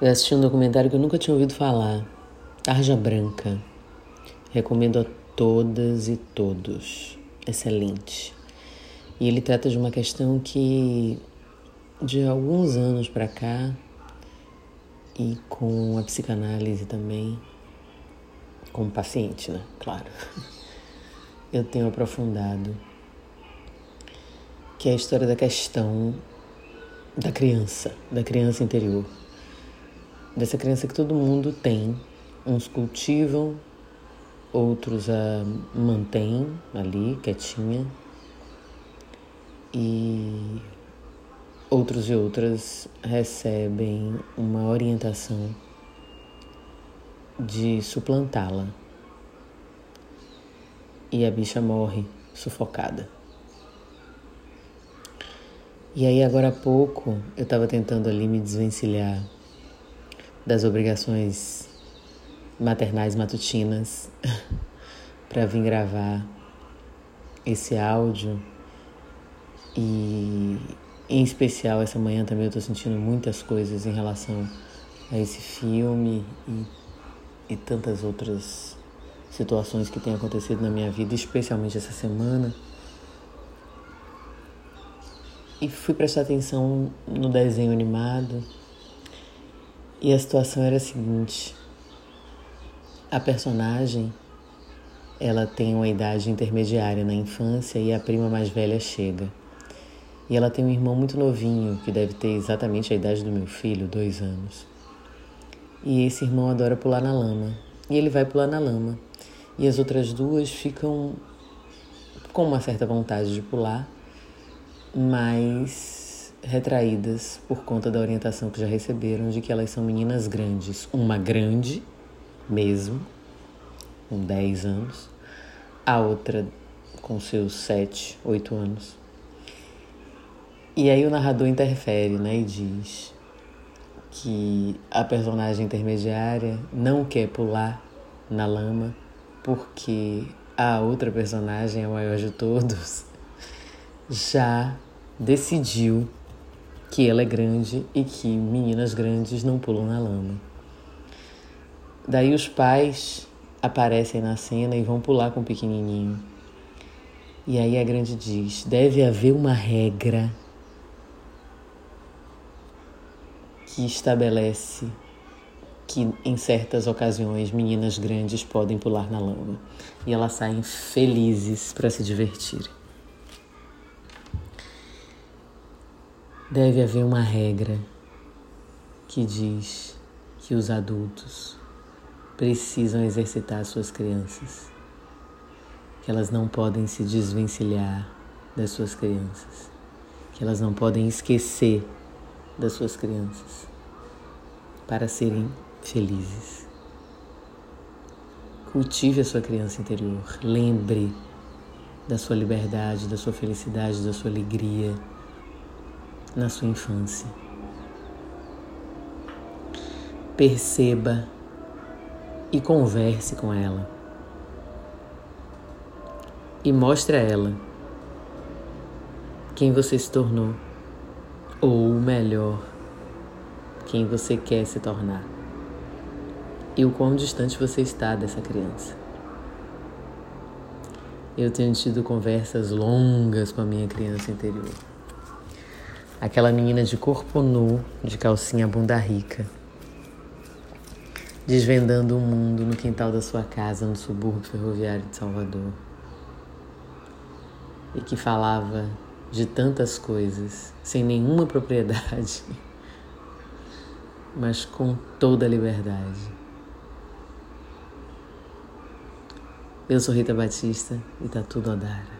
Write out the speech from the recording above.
Eu assisti um documentário que eu nunca tinha ouvido falar, Tarja Branca. Recomendo a todas e todos. Excelente. E ele trata de uma questão que de alguns anos para cá e com a psicanálise também, como paciente, né? Claro. Eu tenho aprofundado que é a história da questão da criança, da criança interior dessa criança que todo mundo tem. Uns cultivam, outros a mantêm ali, quietinha. E outros e outras recebem uma orientação de suplantá-la. E a bicha morre sufocada. E aí, agora há pouco, eu estava tentando ali me desvencilhar das obrigações maternais matutinas para vir gravar esse áudio e em especial essa manhã também eu estou sentindo muitas coisas em relação a esse filme e, e tantas outras situações que têm acontecido na minha vida, especialmente essa semana. E fui prestar atenção no desenho animado e a situação era a seguinte: a personagem ela tem uma idade intermediária na infância e a prima mais velha chega. E ela tem um irmão muito novinho, que deve ter exatamente a idade do meu filho, dois anos. E esse irmão adora pular na lama. E ele vai pular na lama. E as outras duas ficam com uma certa vontade de pular, mas retraídas por conta da orientação que já receberam de que elas são meninas grandes. Uma grande, mesmo, com 10 anos, a outra com seus 7, 8 anos. E aí o narrador interfere né, e diz que a personagem intermediária não quer pular na lama porque a outra personagem, a maior de todos, já decidiu que ela é grande e que meninas grandes não pulam na lama. Daí os pais aparecem na cena e vão pular com o pequenininho. E aí a grande diz: deve haver uma regra que estabelece que em certas ocasiões meninas grandes podem pular na lama. E elas saem felizes para se divertirem. Deve haver uma regra que diz que os adultos precisam exercitar suas crianças, que elas não podem se desvencilhar das suas crianças, que elas não podem esquecer das suas crianças para serem felizes. Cultive a sua criança interior, lembre da sua liberdade, da sua felicidade, da sua alegria na sua infância. Perceba e converse com ela. E mostre a ela quem você se tornou, ou melhor, quem você quer se tornar, e o quão distante você está dessa criança. Eu tenho tido conversas longas com a minha criança interior. Aquela menina de corpo nu, de calcinha bunda rica, desvendando o mundo no quintal da sua casa no subúrbio ferroviário de Salvador. E que falava de tantas coisas, sem nenhuma propriedade, mas com toda a liberdade. Eu sou Rita Batista e tá tudo a dar.